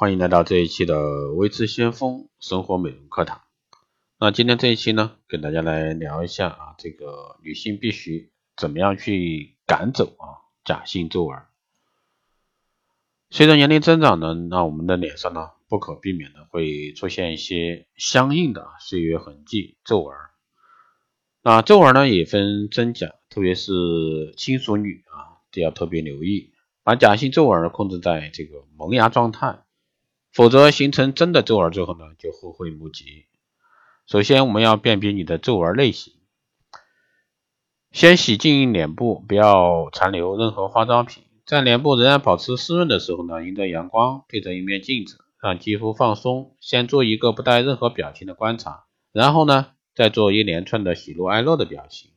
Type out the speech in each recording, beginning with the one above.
欢迎来到这一期的微知先锋生活美容课堂。那今天这一期呢，跟大家来聊一下啊，这个女性必须怎么样去赶走啊假性皱纹。随着年龄增长呢，那我们的脸上呢，不可避免的会出现一些相应的岁月痕迹皱纹。那皱纹呢也分真假，特别是亲属女啊，都要特别留意。把假性皱纹控制在这个萌芽状态，否则形成真的皱纹之后呢，就后悔莫及。首先，我们要辨别你的皱纹类型，先洗净脸部，不要残留任何化妆品。在脸部仍然保持湿润的时候呢，迎着阳光，对着一面镜子，让肌肤放松。先做一个不带任何表情的观察，然后呢，再做一连串的喜怒哀乐的表情。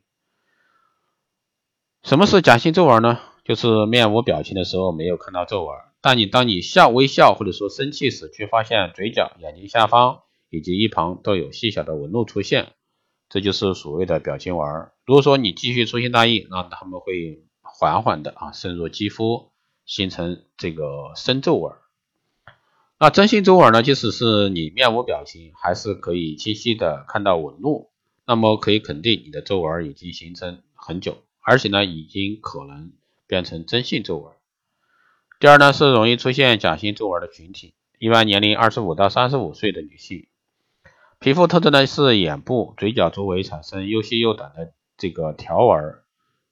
什么是假性皱纹呢？就是面无表情的时候没有看到皱纹，但你当你笑、微笑或者说生气时，却发现嘴角、眼睛下方以及一旁都有细小的纹路出现，这就是所谓的表情纹。如果说你继续粗心大意，那他们会缓缓的啊渗入肌肤，形成这个深皱纹。那真性皱纹呢，即使是你面无表情，还是可以清晰的看到纹路，那么可以肯定你的皱纹已经形成很久，而且呢已经可能。变成真性皱纹。第二呢是容易出现假性皱纹的群体，一般年龄二十五到三十五岁的女性，皮肤特征呢是眼部、嘴角周围产生又细又短的这个条纹，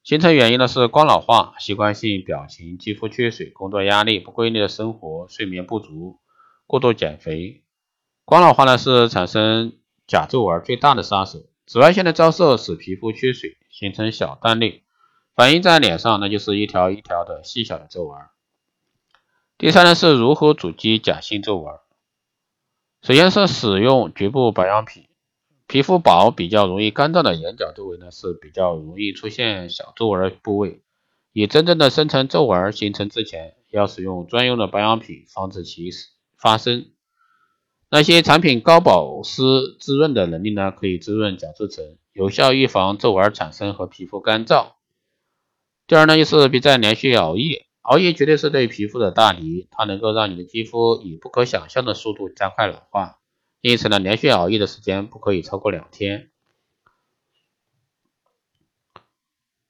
形成原因呢是光老化、习惯性表情、肌肤缺水、工作压力、不规律的生活、睡眠不足、过度减肥。光老化呢是产生假皱纹最大的杀手，紫外线的照射使皮肤缺水，形成小弹力。反映在脸上，那就是一条一条的细小的皱纹。第三呢，是如何阻击假性皱纹？首先是使用局部保养品。皮肤薄、比较容易干燥的眼角周围呢，是比较容易出现小皱纹的部位。以真正的深层皱纹形成之前，要使用专用的保养品，防止其发生。那些产品高保湿滋润的能力呢，可以滋润角质层，有效预防皱纹产生和皮肤干燥。第二呢，就是别再连续熬夜，熬夜绝对是对皮肤的大敌，它能够让你的肌肤以不可想象的速度加快老化。因此呢，连续熬夜的时间不可以超过两天。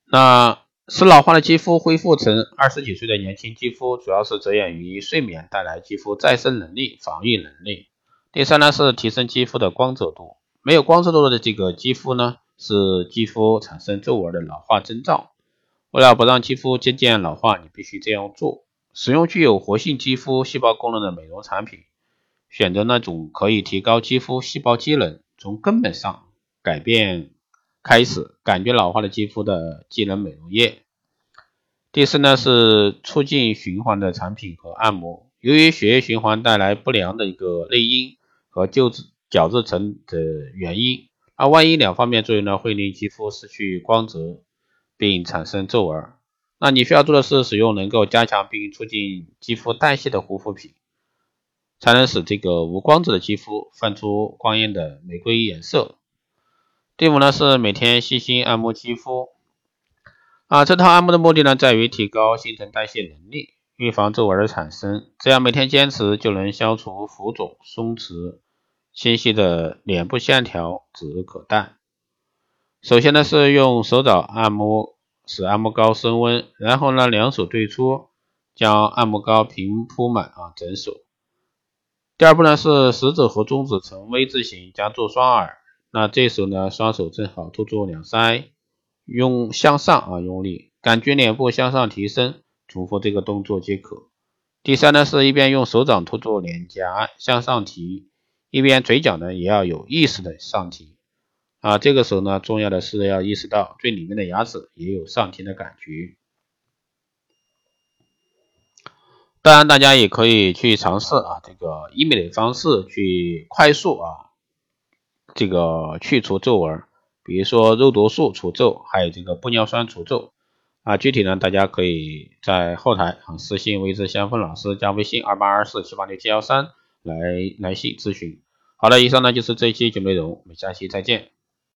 那使老化的肌肤恢复成二十几岁的年轻肌肤，主要是着眼于睡眠带来肌肤再生能力、防御能力。第三呢，是提升肌肤的光泽度。没有光泽度的这个肌肤呢，是肌肤产生皱纹的老化征兆。为了不让肌肤渐渐老化，你必须这样做：使用具有活性肌肤细胞功能的美容产品，选择那种可以提高肌肤细胞机能，从根本上改变开始感觉老化的肌肤的机能美容液。第四呢是促进循环的产品和按摩。由于血液循环带来不良的一个内因和旧质角质层的原因，那万一两方面作用呢，会令肌肤失去光泽。并产生皱纹，那你需要做的是使用能够加强并促进肌肤代谢的护肤品，才能使这个无光泽的肌肤泛出光艳的玫瑰颜色。第五呢是每天细心按摩肌肤，啊，这套按摩的目的呢在于提高新陈代谢能力，预防皱纹的产生。这样每天坚持，就能消除浮肿、松弛、清晰的脸部线条，指日可待。首先呢是用手掌按摩，使按摩膏升温，然后呢两手对搓，将按摩膏平铺满啊整手。第二步呢是食指和中指呈 V 字形夹住双耳，那这时候呢双手正好托住两腮，用向上啊用力，感觉脸部向上提升，重复这个动作即可。第三呢是一边用手掌托住脸颊向上提，一边嘴角呢也要有意识的上提。啊，这个时候呢，重要的是要意识到最里面的牙齿也有上天的感觉。当然，大家也可以去尝试啊，这个医美的方式去快速啊，这个去除皱纹，比如说肉毒素除皱，还有这个玻尿酸除皱啊。具体呢，大家可以在后台啊私信微之香风老师，加微信二八二四七八六七幺三来来信咨询。好了，以上呢就是这一期节目内容，我们下期再见。